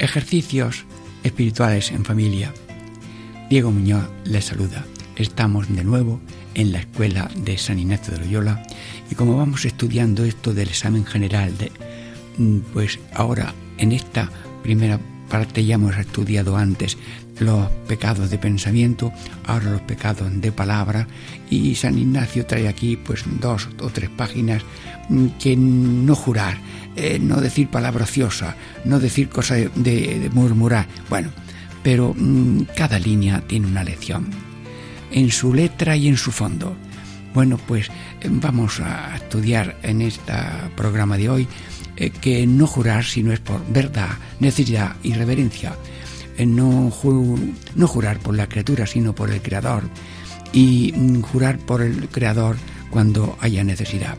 Ejercicios espirituales en familia. Diego Muñoz les saluda. Estamos de nuevo en la escuela de San Ignacio de Loyola y como vamos estudiando esto del examen general de mm, pues ahora en esta primera parte ya hemos estudiado antes los pecados de pensamiento, ahora los pecados de palabra y San Ignacio trae aquí pues dos o tres páginas mm, que no jurar, eh, no decir palabra ociosa, no decir cosas de, murmurar, bueno, pero mm, cada línea tiene una lección, en su letra y en su fondo. Bueno, pues eh, vamos a estudiar en este programa de hoy eh, que no jurar sino es por verdad, necesidad y reverencia. no, no jurar por la criatura sino por el Creador y mm, jurar por el Creador cuando haya necesidad.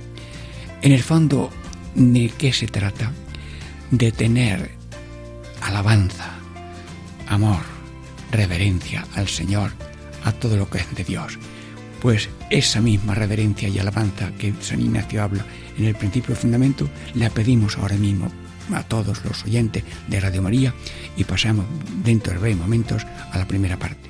En el fondo, ¿De qué se trata? De tener alabanza, amor, reverencia al Señor, a todo lo que es de Dios. Pues esa misma reverencia y alabanza que San Ignacio habla en el principio de fundamento, la pedimos ahora mismo a todos los oyentes de Radio María y pasamos dentro de breves momentos a la primera parte.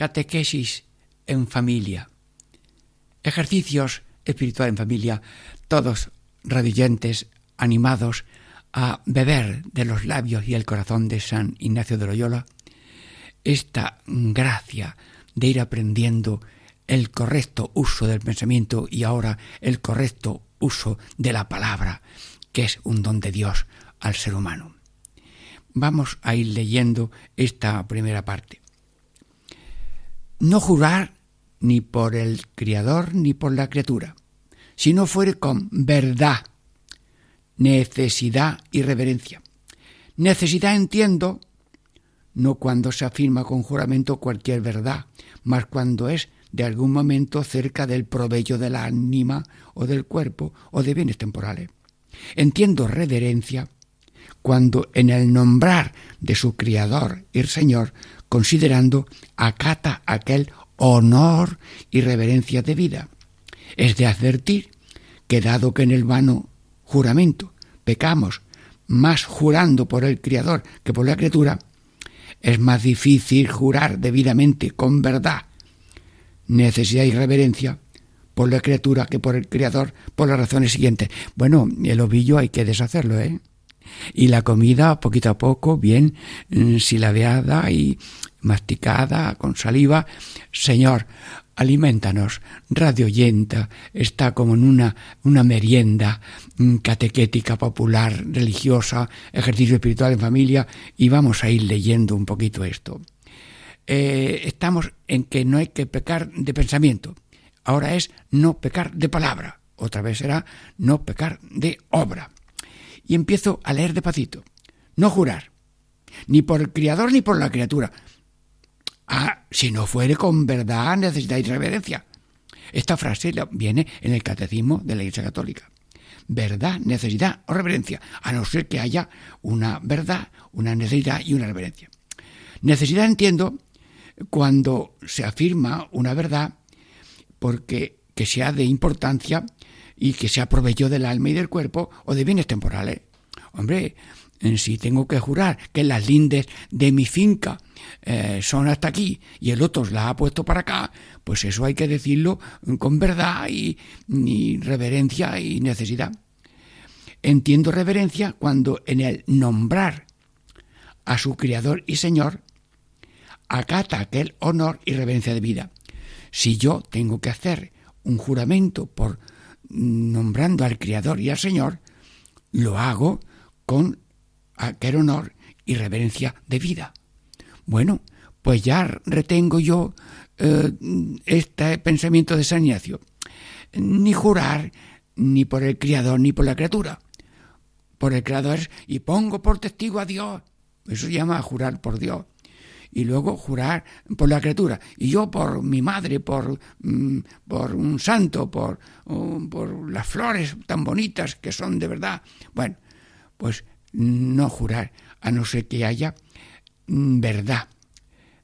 Catequesis en familia, ejercicios espirituales en familia, todos radiyentes, animados a beber de los labios y el corazón de San Ignacio de Loyola. Esta gracia de ir aprendiendo el correcto uso del pensamiento y ahora el correcto uso de la palabra, que es un don de Dios al ser humano. Vamos a ir leyendo esta primera parte no jurar ni por el Criador ni por la criatura, si no fuere con verdad, necesidad y reverencia. Necesidad entiendo no cuando se afirma con juramento cualquier verdad, mas cuando es de algún momento cerca del provecho de la ánima o del cuerpo o de bienes temporales. Entiendo reverencia cuando en el nombrar de su Criador y Señor considerando acata aquel honor y reverencia de vida. Es de advertir que dado que en el vano juramento pecamos más jurando por el Criador que por la criatura, es más difícil jurar debidamente con verdad, necesidad y reverencia por la criatura que por el Criador por las razones siguientes. Bueno, el ovillo hay que deshacerlo, ¿eh? Y la comida, poquito a poco, bien mm, silabeada y masticada con saliva. Señor, alimentanos. Radio Yenta está como en una, una merienda mm, catequética, popular, religiosa, ejercicio espiritual en familia, y vamos a ir leyendo un poquito esto. Eh, estamos en que no hay que pecar de pensamiento. Ahora es no pecar de palabra. Otra vez será no pecar de obra y empiezo a leer de pacito. No jurar, ni por el criador ni por la criatura. Ah, si no fuere con verdad, necesidad y reverencia. Esta frase viene en el catecismo de la Iglesia Católica. Verdad, necesidad o reverencia, a no ser que haya una verdad, una necesidad y una reverencia. Necesidad entiendo cuando se afirma una verdad porque que sea de importancia y que se aprovechó del alma y del cuerpo o de bienes temporales. Hombre, si tengo que jurar que las lindes de mi finca eh, son hasta aquí y el otro las ha puesto para acá, pues eso hay que decirlo con verdad y, y reverencia y necesidad. Entiendo reverencia cuando en el nombrar a su Criador y Señor acata aquel honor y reverencia de vida. Si yo tengo que hacer un juramento por nombrando al Criador y al Señor, lo hago con aquel honor y reverencia de vida. Bueno, pues ya retengo yo eh, este pensamiento de San Ignacio. Ni jurar ni por el Criador ni por la criatura. Por el Creador y pongo por testigo a Dios. Eso se llama jurar por Dios. Y luego jurar por la criatura. Y yo por mi madre, por, mm, por un santo, por, por las flores tan bonitas que son de verdad. Bueno, pues no jurar, a no ser que haya mm, verdad,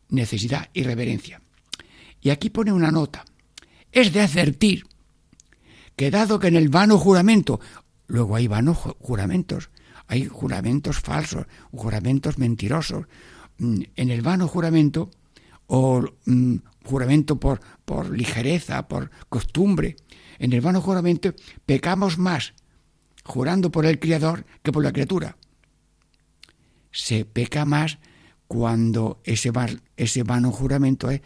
necesidad y reverencia. Y aquí pone una nota. Es de advertir que dado que en el vano juramento, luego hay vanos juramentos, hay juramentos falsos, juramentos mentirosos. Mm, en el vano juramento, o mm, juramento por, por ligereza, por costumbre, en el vano juramento pecamos más jurando por el Criador que por la criatura. Se peca más cuando ese, ese vano juramento es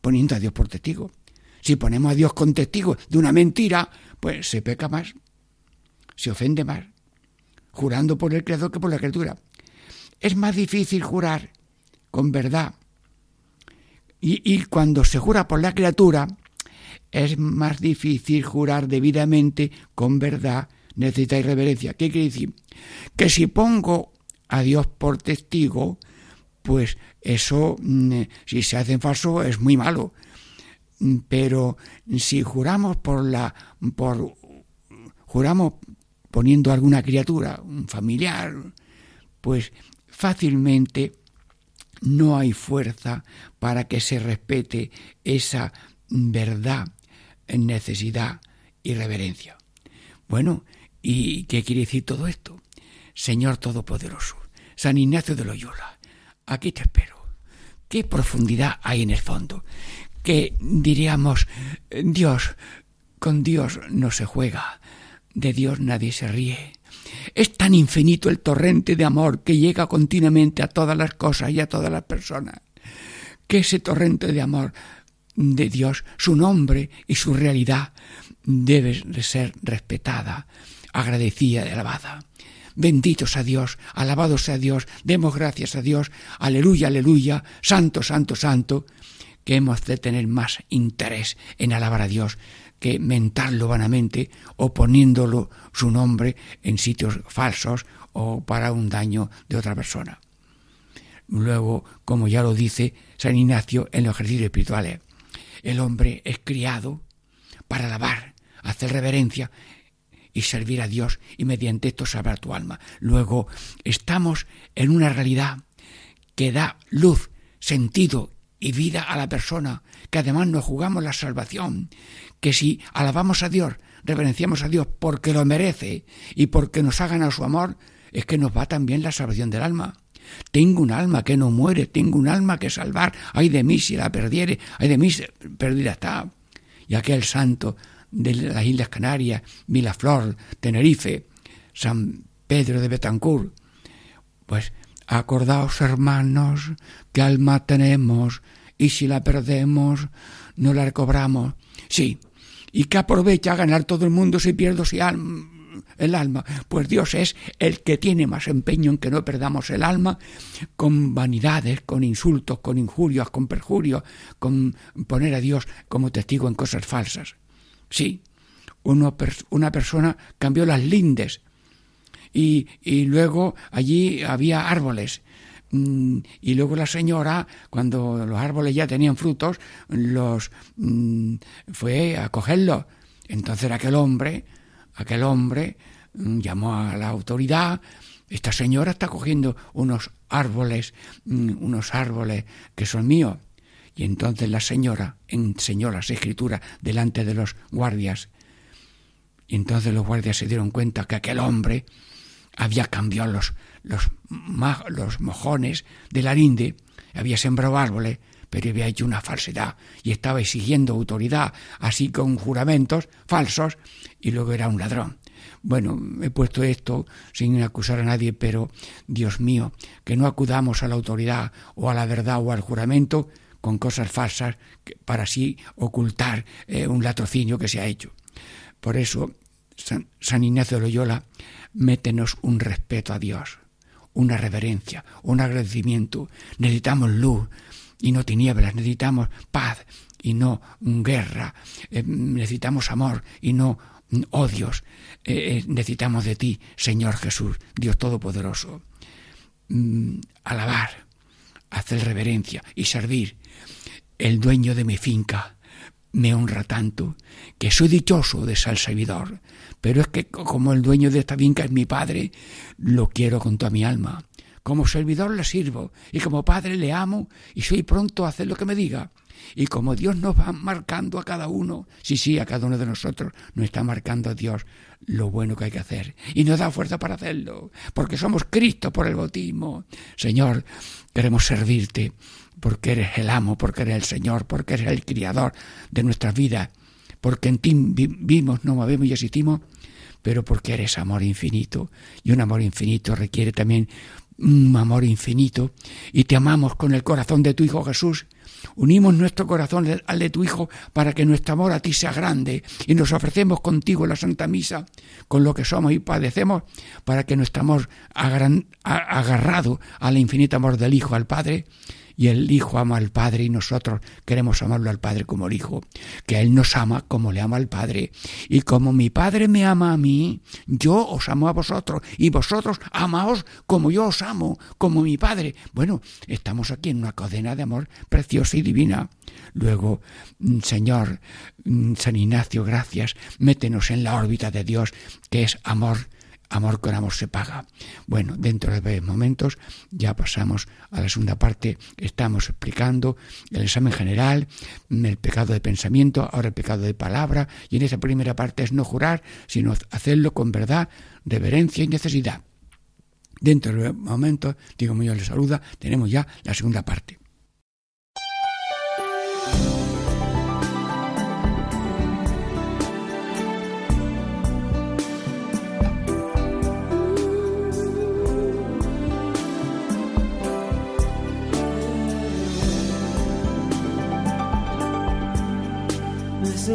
poniendo a Dios por testigo. Si ponemos a Dios con testigo de una mentira, pues se peca más, se ofende más, jurando por el Creador que por la criatura. Es más difícil jurar con verdad. Y, cuando se jura por la criatura, es más difícil jurar debidamente con verdad necesita reverencia. ¿Qué quiere decir? Que si pongo a Dios por testigo, pues eso, mm, si se hace en falso, es muy malo. Pero si juramos por la, por, juramos poniendo alguna criatura, un familiar, pues fácilmente no hay fuerza para que se respete esa verdad necesidad y reverencia. Bueno, ¿Y qué quiere decir todo esto? Señor Todopoderoso, San Ignacio de Loyola, aquí te espero. ¿Qué profundidad hay en el fondo? Que diríamos, Dios, con Dios no se juega, de Dios nadie se ríe. Es tan infinito el torrente de amor que llega continuamente a todas las cosas y a todas las personas, que ese torrente de amor de Dios, su nombre y su realidad, debe ser respetada, agradecida y alabada. Benditos a Dios, alabados a Dios, demos gracias a Dios, aleluya, aleluya, santo, santo, santo, que hemos de tener más interés en alabar a Dios que mentarlo vanamente o poniéndolo su nombre en sitios falsos o para un daño de otra persona. Luego, como ya lo dice San Ignacio en los ejercicios espirituales, el hombre es criado para alabar, hacer reverencia y servir a Dios y mediante esto salvar tu alma. Luego estamos en una realidad que da luz, sentido y vida a la persona, que además nos jugamos la salvación, que si alabamos a Dios, reverenciamos a Dios porque lo merece y porque nos ha ganado su amor, es que nos va también la salvación del alma. Tengo un alma que no muere, tengo un alma que salvar, ay de mí si la perdiere, ay de mí si perdida está. Y aquel santo de las Islas Canarias, Milaflor, Tenerife, San Pedro de Betancourt. Pues acordaos, hermanos, que alma tenemos y si la perdemos, no la recobramos. Sí, ¿y qué aprovecha ganar todo el mundo si pierdo si el alma? Pues Dios es el que tiene más empeño en que no perdamos el alma con vanidades, con insultos, con injurias, con perjurios, con poner a Dios como testigo en cosas falsas. Sí, una persona cambió las lindes y, luego allí había árboles. Mm, y luego la señora, cuando los árboles ya tenían frutos, los mm, fue a cogerlos. Entonces aquel hombre, aquel hombre mm, llamó a la autoridad. Esta señora está cogiendo unos árboles, unos árboles que son míos. Y entonces la señora enseñó las escrituras delante de los guardias. Y entonces los guardias se dieron cuenta que aquel hombre había cambiado los, los, los mojones de la linde, había sembrado árboles, pero había hecho una falsedad y estaba exigiendo autoridad, así con juramentos falsos, y luego era un ladrón. Bueno, he puesto esto sin acusar a nadie, pero Dios mío, que no acudamos a la autoridad o a la verdad o al juramento con cosas falsas para así ocultar eh, un latrocinio que se ha hecho. Por eso, San, San Ignacio de Loyola, métenos un respeto a Dios, una reverencia, un agradecimiento. Necesitamos luz y no tinieblas, necesitamos paz y no guerra, eh, necesitamos amor y no odios. Eh, eh, necesitamos de ti, Señor Jesús, Dios Todopoderoso. Mm, alabar, hacer reverencia y servir. El dueño de mi finca me honra tanto que soy dichoso de ser servidor. Pero es que como el dueño de esta finca es mi padre, lo quiero con toda mi alma. Como servidor le sirvo y como padre le amo y soy pronto a hacer lo que me diga. Y como Dios nos va marcando a cada uno, sí, sí, a cada uno de nosotros nos está marcando Dios lo bueno que hay que hacer. Y nos da fuerza para hacerlo, porque somos Cristo por el bautismo. Señor, queremos servirte, porque eres el amo, porque eres el Señor, porque eres el criador de nuestras vidas, porque en ti vivimos, nos movemos y existimos, pero porque eres amor infinito. Y un amor infinito requiere también un amor infinito. Y te amamos con el corazón de tu Hijo Jesús Unimos nuestro corazón al de tu Hijo para que nuestro amor a ti sea grande y nos ofrecemos contigo en la Santa Misa con lo que somos y padecemos para que nuestro amor agarrado al infinito amor del Hijo al Padre y el Hijo ama al Padre y nosotros queremos amarlo al Padre como el Hijo, que Él nos ama como le ama al Padre. Y como mi Padre me ama a mí, yo os amo a vosotros y vosotros amaos como yo os amo, como mi Padre. Bueno, estamos aquí en una cadena de amor preciosa y divina. Luego, mm, Señor, mm, San Ignacio, gracias, métenos en la órbita de Dios, que es amor amor con amor se paga. Bueno, dentro de momentos ya pasamos a la segunda parte. Estamos explicando el examen general, el pecado de pensamiento, ahora el pecado de palabra, y en esa primera parte es no jurar, sino hacerlo con verdad, reverencia y necesidad. Dentro de momentos, digo, yo les saluda, tenemos ya la segunda parte.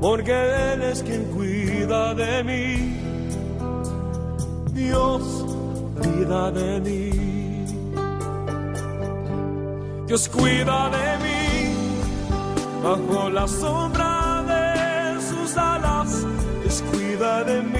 porque Él es quien cuida de mí. Dios cuida de mí. Dios cuida de mí bajo la sombra de sus alas. Dios cuida de mí.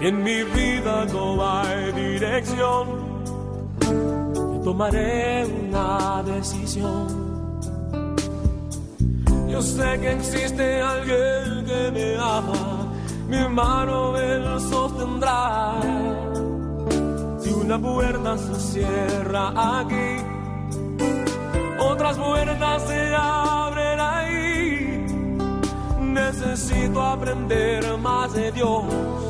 En mi vida no hay dirección, tomaré una decisión. Yo sé que existe alguien que me ama, mi mano él sostendrá. Si una puerta se cierra aquí, otras puertas se abren ahí. Necesito aprender más de Dios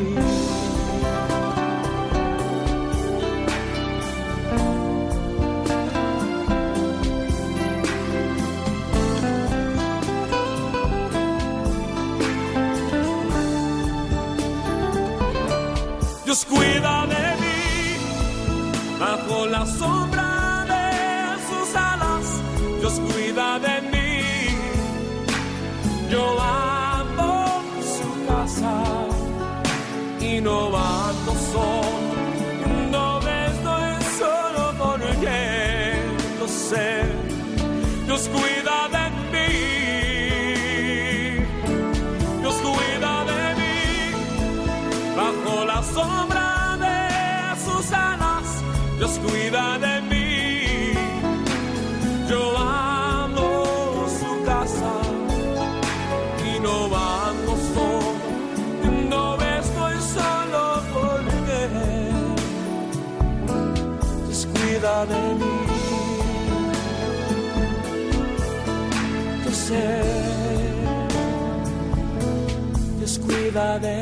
Cuida de mí bajo la sombra Dios cuida de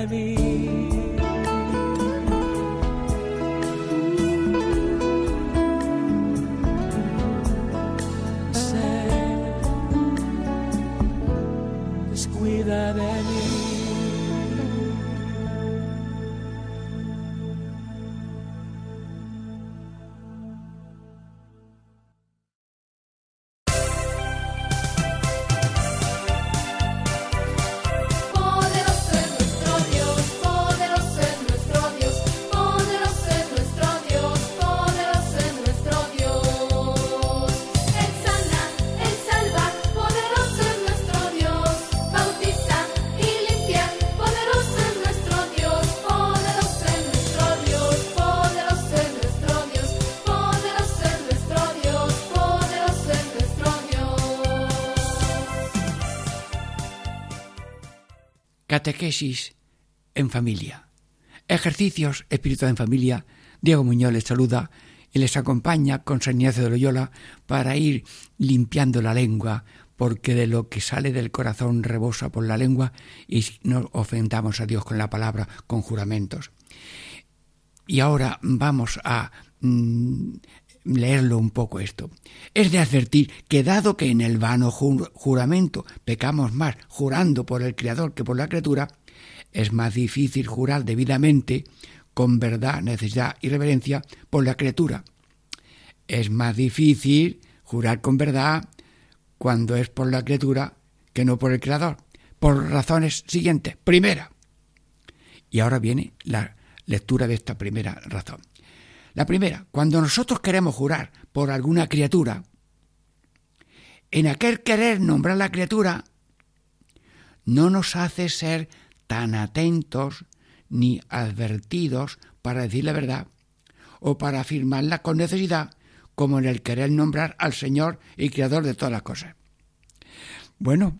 Catequesis en familia. Ejercicios espiritual en familia. Diego Muñoz les saluda y les acompaña con San Ignacio de Loyola para ir limpiando la lengua, porque de lo que sale del corazón rebosa por la lengua y no ofendamos a Dios con la palabra, con juramentos. Y ahora vamos a mm, leerlo un poco esto. Es de advertir que dado que en el vano ju- juramento pecamos más jurando por el Creador que por la criatura, es más difícil jurar debidamente, con verdad, necesidad y reverencia, por la criatura. Es más difícil jurar con verdad cuando es por la criatura que no por el Creador, por razones siguientes. Primera, y ahora viene la lectura de esta primera razón. La primera, cuando nosotros queremos jurar por alguna criatura, en aquel querer nombrar la criatura, no nos hace ser tan atentos ni advertidos para decir la verdad o para afirmarla con necesidad como en el querer nombrar al Señor y Creador de todas las cosas. Bueno,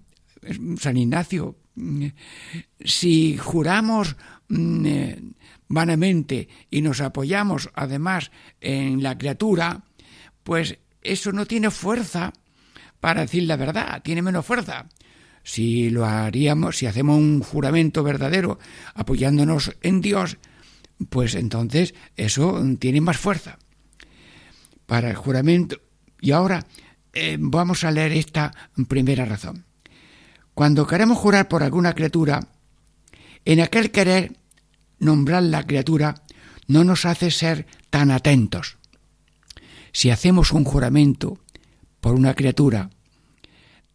San Ignacio, mm, si juramos mm, eh, vanamente y nos apoyamos además en la criatura, pues eso no tiene fuerza para decir la verdad, tiene menos fuerza. Si lo haríamos, si hacemos un juramento verdadero apoyándonos en Dios, pues entonces eso tiene más fuerza. Para el juramento. Y ahora eh, vamos a leer esta primera razón. Cuando queremos jurar por alguna criatura, en aquel querer nombrar la criatura no nos hace ser tan atentos. Si hacemos un juramento por una criatura,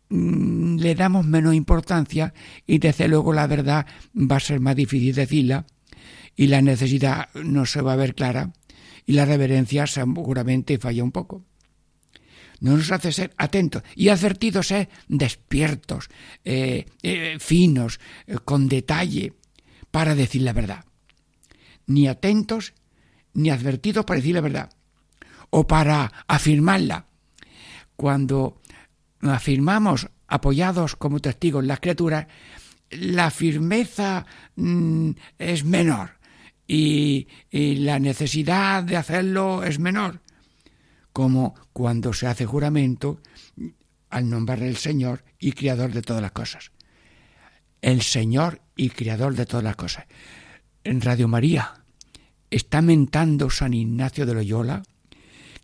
mm, le damos menos importancia y desde luego la verdad va a ser más difícil decirla y la necesidad no se va a ver clara y la reverencia seguramente falla un poco. No nos hace ser atentos y advertidos ser despiertos, eh, eh, finos, eh, con detalle, para decir la verdad. Ni atentos ni advertidos para decir la verdad o para afirmarla. Cuando afirmamos apoyados como testigos las criaturas, la firmeza mm, es menor y, y la necesidad de hacerlo es menor, como cuando se hace juramento al nombrar el Señor y Creador de todas las cosas. El Señor y Creador de todas las cosas. En Radio María está mentando San Ignacio de Loyola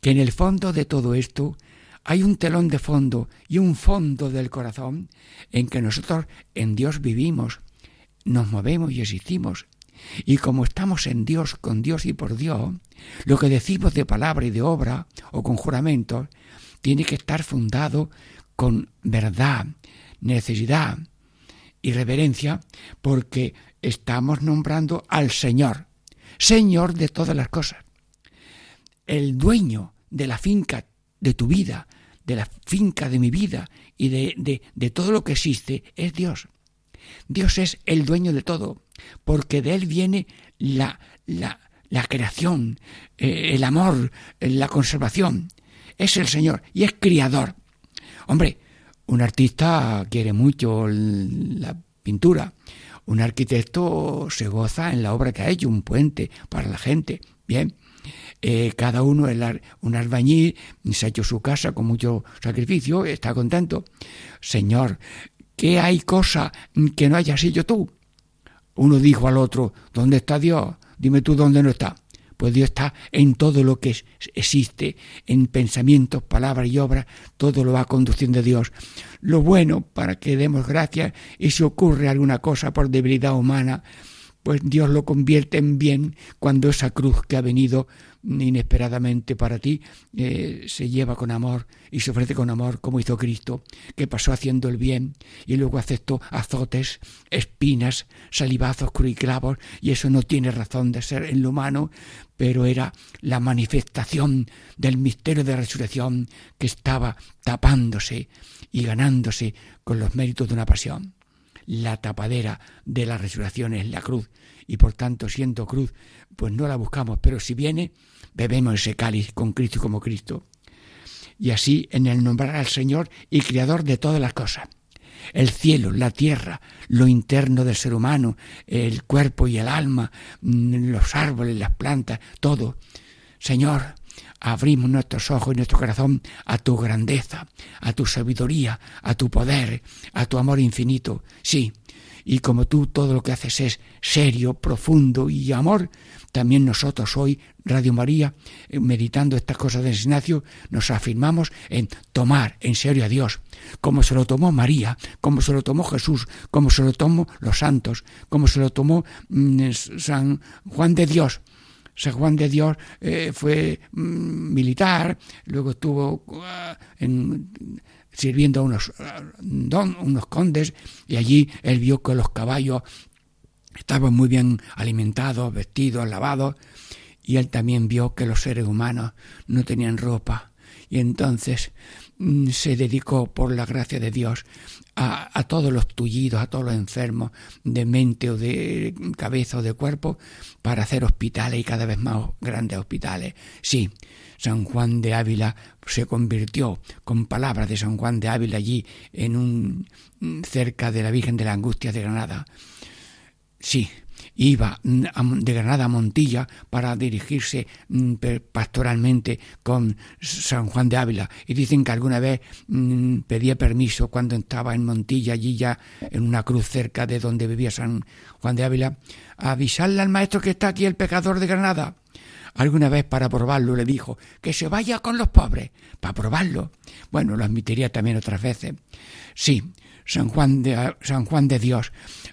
que en el fondo de todo esto hay un telón de fondo y un fondo del corazón en que nosotros en Dios vivimos, nos movemos y existimos. Y como estamos en Dios, con Dios y por Dios, lo que decimos de palabra y de obra o con juramentos tiene que estar fundado con verdad, necesidad y reverencia, porque estamos nombrando al Señor, Señor de todas las cosas. El dueño de la finca de tu vida, de la finca de mi vida y de, de, de todo lo que existe es Dios. Dios es el dueño de todo, porque de Él viene la, la, la creación, eh, el amor, la conservación. Es el Señor y es criador. Hombre, un artista quiere mucho la pintura. Un arquitecto se goza en la obra que ha hecho, un puente para la gente. Bien, eh, cada uno, el un albañil, se ha hecho su casa con mucho sacrificio, está contento. Señor, ¿qué hay cosa que no hayas hecho tú? Uno dijo al otro, ¿dónde está Dios? Dime tú dónde no está. Pues Dios está en todo lo que existe, en pensamientos, palabras y obras, todo lo va conduciendo Dios. Lo bueno para que demos gracias y si ocurre alguna cosa por debilidad humana, pues Dios lo convierte en bien cuando esa cruz que ha venido inesperadamente para ti eh, se lleva con amor y se ofrece con amor como hizo Cristo, que pasó haciendo el bien y luego aceptó azotes, espinas, salivazos, cruciclavos y eso no tiene razón de ser en lo humano, pero era la manifestación del misterio de resurrección que estaba tapándose y ganándose con los méritos de una pasión la tapadera de la resurrección es la cruz. Y por tanto siendo cruz pues no la buscamos. Pero si viene bebemos ese cáliz con Cristo como Cristo. Y así en el nombrar al Señor y Creador de todas las cosas. El cielo, la tierra, lo interno del ser humano, el cuerpo y el alma, mm, los árboles, las plantas, todo. Señor, abrimos nuestros ojos y nuestro corazón a tu grandeza, a tu sabiduría, a tu poder, a tu amor infinito. Sí, y como tú todo lo que haces es serio, profundo y amor, también nosotros hoy, Radio María, eh, meditando estas cosas de Ignacio, nos afirmamos en tomar en serio a Dios, como se lo tomó María, como se lo tomó Jesús, como se lo tomó los santos, como se lo tomó mm, San Juan de Dios. San Juan de Dios eh, fue mm, militar, luego estuvo en, sirviendo a unos, don, unos condes y allí él vio que los caballos estaban muy bien alimentados, vestidos, lavados y él también vio que los seres humanos no tenían ropa. Y entonces se dedicó por la gracia de Dios a, a, todos los tullidos, a todos los enfermos de mente o de cabeza o de cuerpo para hacer hospitales y cada vez más grandes hospitales. Sí, San Juan de Ávila se convirtió con palabras de San Juan de Ávila allí en un cerca de la Virgen de la Angustia de Granada. Sí, iba de Granada a Montilla para dirigirse mm, pastoralmente con San Juan de Ávila. Y dicen que alguna vez mm, pedía permiso cuando estaba en Montilla, allí ya en una cruz cerca de donde vivía San Juan de Ávila, a avisarle al maestro que está aquí el pecador de Granada. Alguna vez para probarlo le dijo que se vaya con los pobres, para probarlo. Bueno, lo admitiría también otras veces. Sí, San Juan de, San Juan de Dios.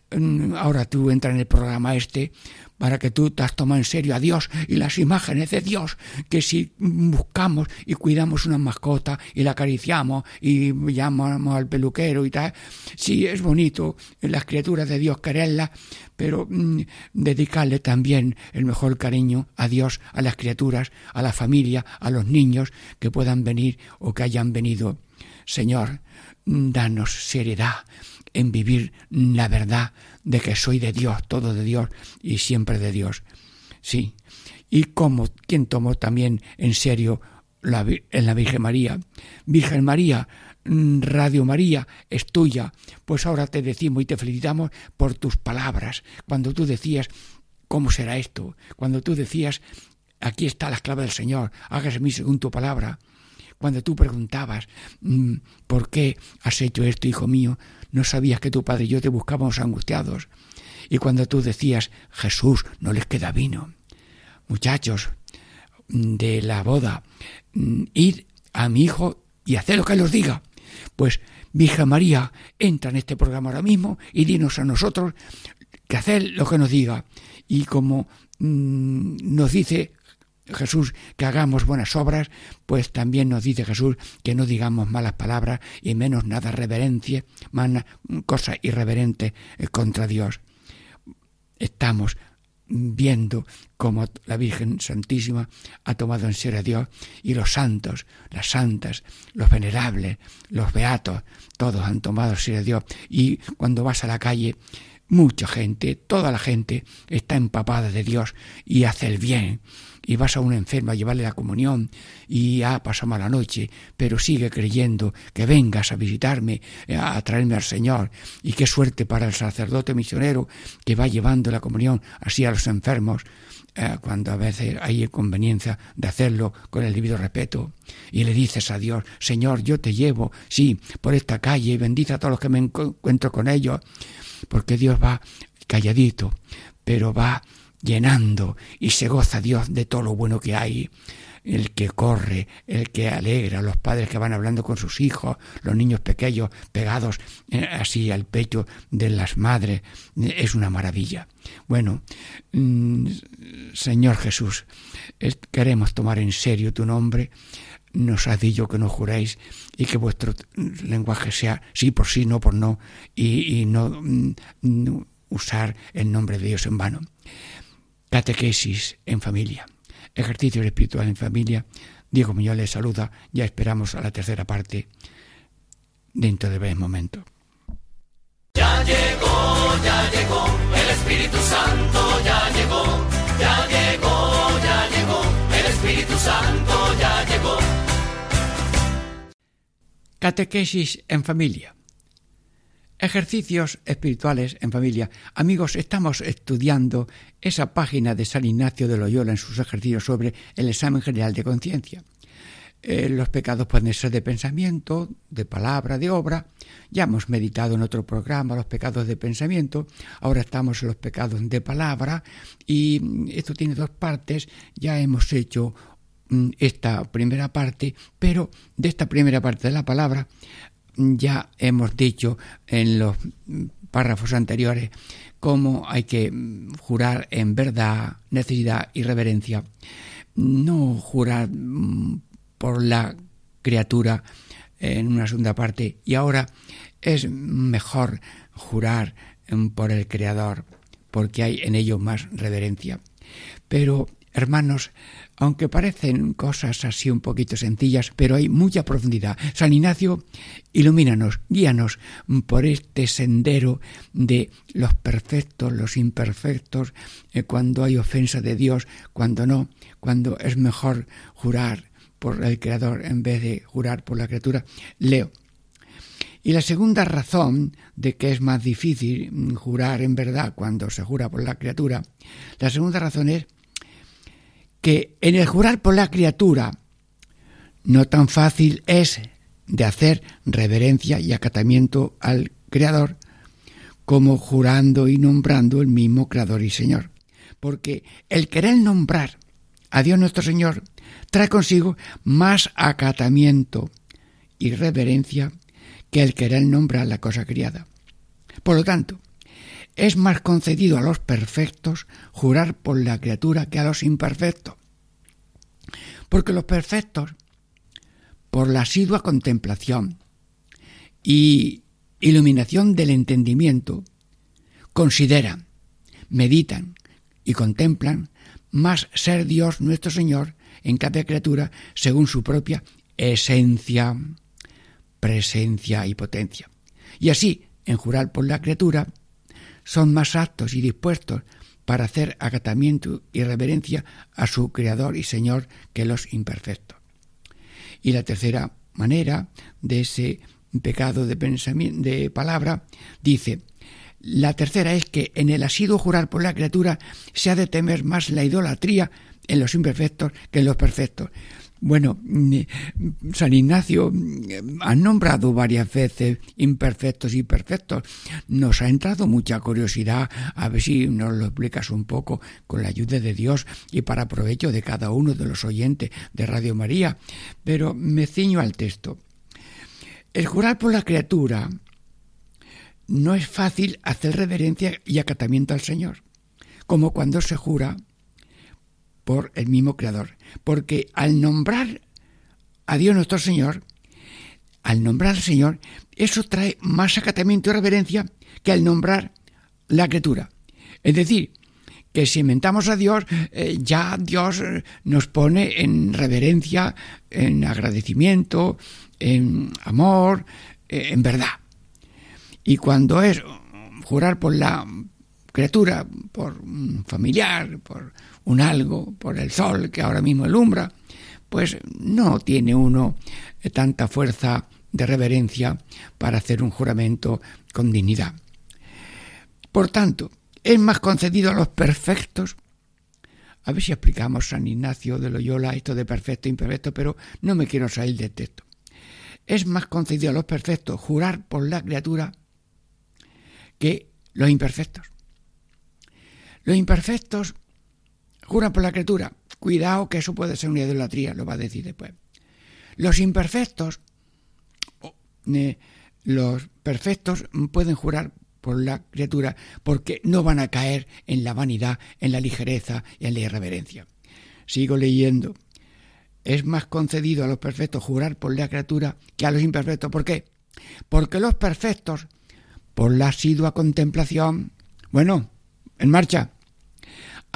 Mm, ahora tú entras en el programa este para que tú te has tomado en serio a Dios y las imágenes de Dios, que si buscamos y cuidamos una mascota y la acariciamos y llamamos al peluquero y tal, sí es bonito las criaturas de Dios quererlas, pero mm, dedicarle también el mejor cariño a Dios, a las criaturas, a la familia, a los niños que puedan venir o que hayan venido. Señor, danos seriedad en vivir la verdad de que soy de Dios, todo de Dios y siempre de Dios. Sí. Y como quien tomó también en serio la, en la Virgen María. Virgen María, mm, Radio María es tuya. Pues ahora te decimos y te felicitamos por tus palabras. Cuando tú decías, ¿cómo será esto? Cuando tú decías, aquí está la clave del Señor, hágase mi según tu palabra. Cuando tú preguntabas, mm, ¿por qué has hecho esto, hijo mío? No sabías que tu padre y yo te buscábamos angustiados. Y cuando tú decías, Jesús, no les queda vino. Muchachos de la boda, mm, id a mi hijo y haced lo que él os diga. Pues Virgen María, entra en este programa ahora mismo y dinos a nosotros que haced lo que nos diga. Y como mm, nos dice Jesús que hagamos buenas obras, pues también nos dice Jesús que no digamos malas palabras y menos nada reverencia, mana, cosa irreverente eh, contra Dios. Estamos viendo cómo la Virgen Santísima ha tomado en serio a Dios y los santos, las santas, los venerables, los beatos, todos han tomado en serio a Dios. Y cuando vas a la calle, mucha gente, toda la gente está empapada de Dios y hace el bien y vas a un enfermo a llevarle la comunión y ha pasado mala noche, pero sigue creyendo que vengas a visitarme, a traerme al Señor. Y qué suerte para el sacerdote misionero que va llevando la comunión así a los enfermos, eh, cuando a veces hay conveniencia de hacerlo con el debido respeto. Y le dices a Dios, Señor, yo te llevo, sí, por esta calle y bendice a todos los que me encuentro con ellos, porque Dios va calladito, pero va llenando y se goza Dios de todo lo bueno que hay. El que corre, el que alegra, los padres que van hablando con sus hijos, los niños pequeños pegados eh, así al pecho de las madres, es una maravilla. Bueno, mm, Señor Jesús, queremos tomar en serio tu nombre, nos has dicho que no juréis y que vuestro lenguaje sea sí por sí, no por no, y, no, mm, no usar el nombre de Dios en vano. Catequesis en familia, ejercicio espiritual en familia. Diego Muñoz les saluda, ya esperamos a la tercera parte dentro de breve momento. Ya llegó, ya llegó, el Espíritu Santo ya llegó, ya llegó, ya llegó, el Espíritu Santo ya llegó. Catequesis en familia. Ejercicios espirituales en familia. Amigos, estamos estudiando esa página de San Ignacio de Loyola en sus ejercicios sobre el examen general de conciencia. Eh, los pecados pueden ser de pensamiento, de palabra, de obra. Ya hemos meditado en otro programa los pecados de pensamiento. Ahora estamos en los pecados de palabra y esto tiene dos partes. Ya hemos hecho mm, esta primera parte, pero de esta primera parte de la palabra ya hemos dicho en los párrafos anteriores cómo hay que jurar en verdad, necesidad y reverencia. No jurar mm, por la criatura en una segunda parte y ahora es mejor jurar mm, por el Creador porque hay en ello más reverencia. Pero, hermanos, aunque parecen cosas así un poquito sencillas, pero hay mucha profundidad. San Ignacio, ilumínanos, guíanos por este sendero de los perfectos, los imperfectos, eh, cuando hay ofensa de Dios, cuando no, cuando es mejor jurar por el Creador en vez de jurar por la criatura. Leo. Y la segunda razón de que es más difícil mm, jurar en verdad cuando se jura por la criatura, la segunda razón es que en el jurar por la criatura no tan fácil es de hacer reverencia y acatamiento al Creador como jurando y nombrando el mismo Creador y Señor. Porque el querer nombrar a Dios nuestro Señor trae consigo más acatamiento y reverencia que el querer nombrar la cosa criada. Por lo tanto, es más concedido a los perfectos jurar por la criatura que a los imperfectos. Porque los perfectos, por la asidua contemplación y iluminación del entendimiento, consideran, meditan y contemplan más ser Dios nuestro Señor en cada criatura según su propia esencia, presencia y potencia. Y así, en jurar por la criatura, son más aptos y dispuestos para hacer acatamiento y reverencia a su Creador y Señor que los imperfectos. Y la tercera manera de ese pecado de pensamiento, de palabra, dice, la tercera es que en el asiduo jurar por la criatura se ha de temer más la idolatría en los imperfectos que en los perfectos. Bueno, mm, San Ignacio mm, ha nombrado varias veces imperfectos y perfectos. Nos ha entrado mucha curiosidad a ver si nos lo explicas un poco con la ayuda de Dios y para provecho de cada uno de los oyentes de Radio María. Pero me ciño al texto. El jurar por la criatura no es fácil hacer reverencia y acatamiento al Señor, como cuando se jura por el mismo Creador. Porque al nombrar a Dios nuestro Señor, al nombrar al Señor, eso trae más acatamiento y reverencia que al nombrar la criatura. Es decir, que si inventamos a Dios, eh, ya Dios nos pone en reverencia, en agradecimiento, en amor, eh, en verdad. Y cuando es jurar por la criatura, por un familiar, por un algo por el sol que ahora mismo alumbra, pues no tiene uno tanta fuerza de reverencia para hacer un juramento con dignidad. Por tanto, es más concedido a los perfectos. A ver si explicamos San Ignacio de Loyola esto de perfecto e imperfecto, pero no me quiero salir del texto. Es más concedido a los perfectos jurar por la criatura que los imperfectos. Los imperfectos Juran por la criatura. Cuidado que eso puede ser una idolatría, lo va a decir después. Los imperfectos, los perfectos pueden jurar por la criatura porque no van a caer en la vanidad, en la ligereza y en la irreverencia. Sigo leyendo. Es más concedido a los perfectos jurar por la criatura que a los imperfectos. ¿Por qué? Porque los perfectos, por la asidua contemplación, bueno, en marcha,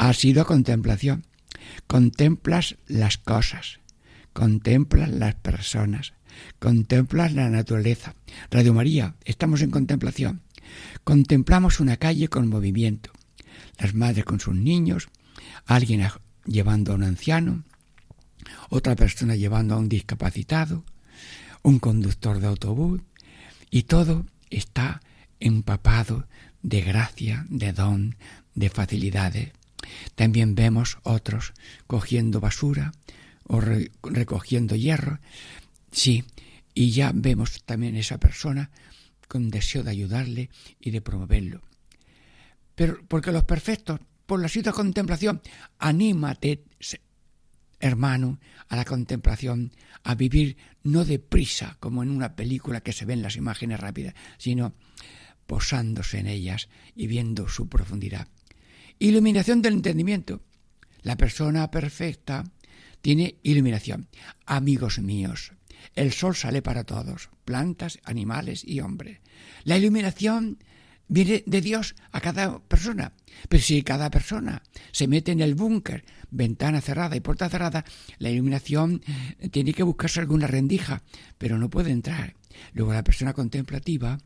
ha sido contemplación. Contemplas las cosas, contemplas las personas, contemplas la naturaleza. Radio María, estamos en contemplación. Contemplamos una calle con movimiento, las madres con sus niños, alguien llevando a un anciano, otra persona llevando a un discapacitado, un conductor de autobús, y todo está empapado de gracia, de don, de facilidades. También vemos otros cogiendo basura o recogiendo hierro. Sí, y ya vemos también esa persona con deseo de ayudarle y de promoverlo. Pero porque los perfectos, por la cita contemplación, anímate, hermano, a la contemplación, a vivir no deprisa, como en una película que se ven las imágenes rápidas, sino posándose en ellas y viendo su profundidad. Iluminación del entendimiento. La persona perfecta tiene iluminación. Amigos míos, el sol sale para todos, plantas, animales y hombres. La iluminación viene de Dios a cada persona. Pero si cada persona se mete en el búnker, ventana cerrada y puerta cerrada, la iluminación tiene que buscarse alguna rendija, pero no puede entrar. Luego la persona contemplativa,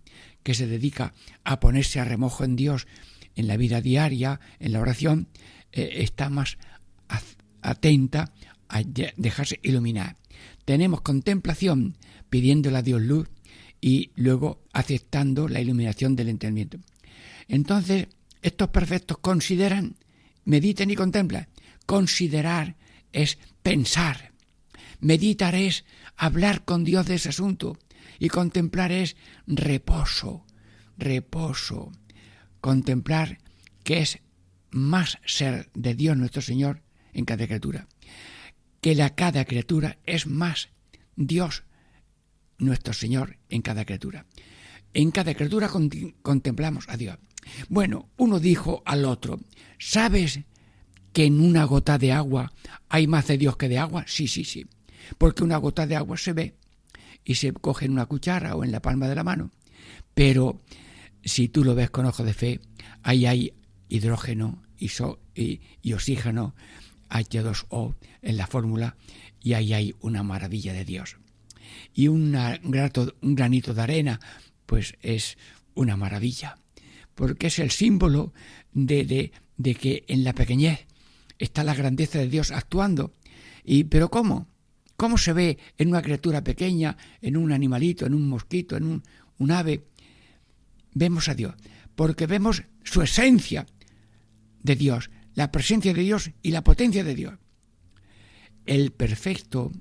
que se dedica a ponerse a remojo en Dios en la vida diaria, en la oración, eh, está más atenta a dejarse iluminar. Tenemos contemplación pidiéndole a Dios luz y luego aceptando la iluminación del entendimiento. Entonces, estos perfectos consideran, mediten y contemplan. Considerar es pensar. Meditar es hablar con Dios de ese asunto. Y contemplar es reposo, reposo contemplar que es más ser de Dios nuestro Señor en cada criatura, que la cada criatura es más Dios nuestro Señor en cada criatura. En cada criatura contemplamos a Dios. Bueno, uno dijo al otro, ¿sabes que en una gota de agua hay más de Dios que de agua? Sí, sí, sí. Porque una gota de agua se ve y se coge en una cuchara o en la palma de la mano. Pero si tú lo ves con ojo de fe, ahí hay hidrógeno y, y- oxígeno, H2O en la fórmula, y ahí hay una maravilla de Dios. Y un granito de arena, pues es una maravilla, porque es el símbolo de, de- de que en la pequeñez está la grandeza de Dios actuando. Y, ¿Pero cómo? ¿Cómo se ve en una criatura pequeña, en un animalito, en un mosquito, en un, un ave? Vemos a Dios, porque vemos su esencia de Dios, la presencia de Dios y la potencia de Dios. El perfecto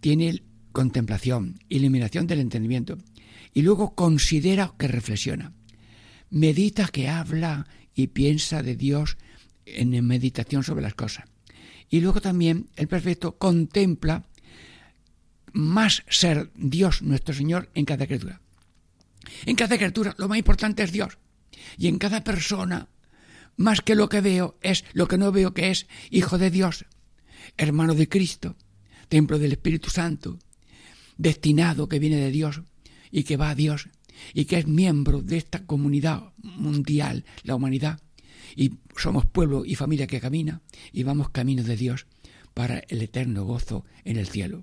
tiene contemplación, iluminación del entendimiento, y luego considera que reflexiona. Medita que habla y piensa de Dios en meditación sobre las cosas. Y luego también el perfecto contempla más ser Dios nuestro Señor en cada criatura. En cada criatura lo más importante es Dios. Y en cada persona, más que lo que veo, es lo que no veo que es Hijo de Dios, hermano de Cristo, templo del Espíritu Santo, destinado que viene de Dios y que va a Dios y que es miembro de esta comunidad mundial, la humanidad. Y somos pueblo y familia que camina y vamos camino de Dios para el eterno gozo en el cielo.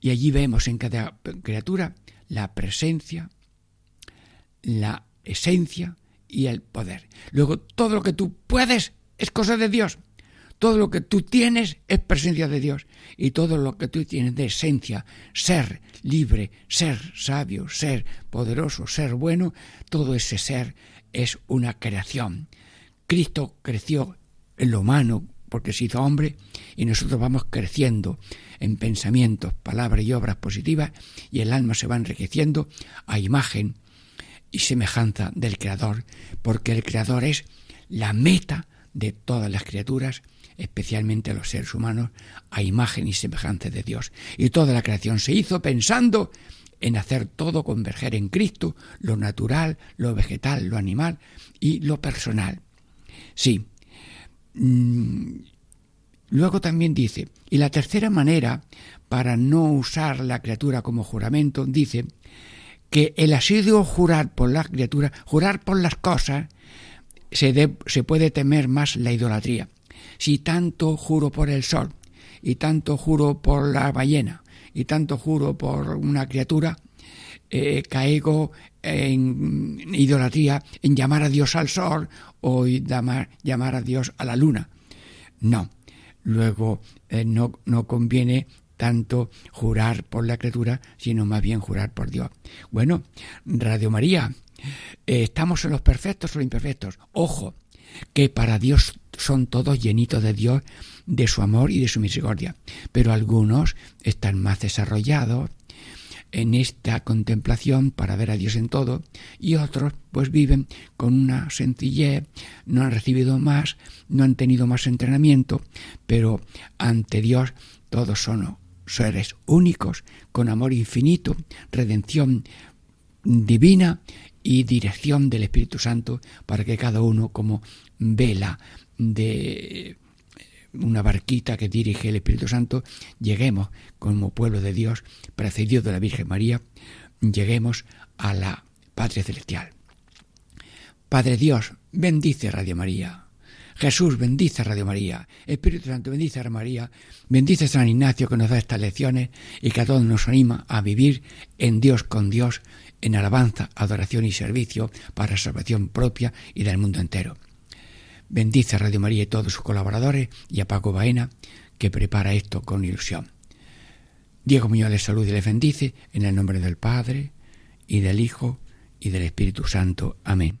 Y allí vemos en cada criatura la presencia, la esencia y el poder. Luego, todo lo que tú puedes es cosa de Dios. Todo lo que tú tienes es presencia de Dios. Y todo lo que tú tienes de esencia, ser libre, ser sabio, ser poderoso, ser bueno, todo ese ser es una creación. Cristo creció en lo humano porque se hizo hombre y nosotros vamos creciendo en pensamientos, palabras y obras positivas y el alma se va enriqueciendo a imagen y semejanza del Creador, porque el Creador es la meta de todas las criaturas, especialmente los seres humanos, a imagen y semejanza de Dios. Y toda la creación se hizo pensando en hacer todo converger en Cristo, lo natural, lo vegetal, lo animal y lo personal. Sí. Mm, Luego también dice, y la tercera manera para no usar la criatura como juramento, dice que el asiduo jurar por la criatura, jurar por las cosas, se, se puede temer más la idolatría. Si tanto juro por el sol, y tanto juro por la ballena, y tanto juro por una criatura, eh, caigo en idolatría, en llamar a Dios al sol o llamar, llamar a Dios a la luna. No, luego eh, no, no conviene tanto jurar por la criatura, sino más bien jurar por Dios. Bueno, Radio María, eh, ¿estamos en los perfectos o imperfectos? Ojo, que para Dios son todos llenitos de Dios, de su amor y de su misericordia, pero algunos están más desarrollados en esta contemplación para ver a Dios en todo y otros pues viven con una sencillez, no han recibido más, no han tenido más entrenamiento, pero ante Dios todos son seres únicos, con amor infinito, redención divina y dirección del Espíritu Santo para que cada uno como vela de una barquita que dirige el Espíritu Santo, lleguemos como pueblo de Dios, precedido de la Virgen María, lleguemos a la Patria Celestial. Padre Dios, bendice Radio María. Jesús, bendice Radio María. Espíritu Santo, bendice a María. Bendice San Ignacio que nos da estas lecciones y que a todos nos anima a vivir en Dios con Dios, en alabanza, adoración y servicio para salvación propia y del mundo entero. Bendice a Radio María y todos sus colaboradores y a Paco Baena, que prepara esto con ilusión. Diego Muñoz les saluda y les bendice en el nombre del Padre, y del Hijo, y del Espíritu Santo. Amén.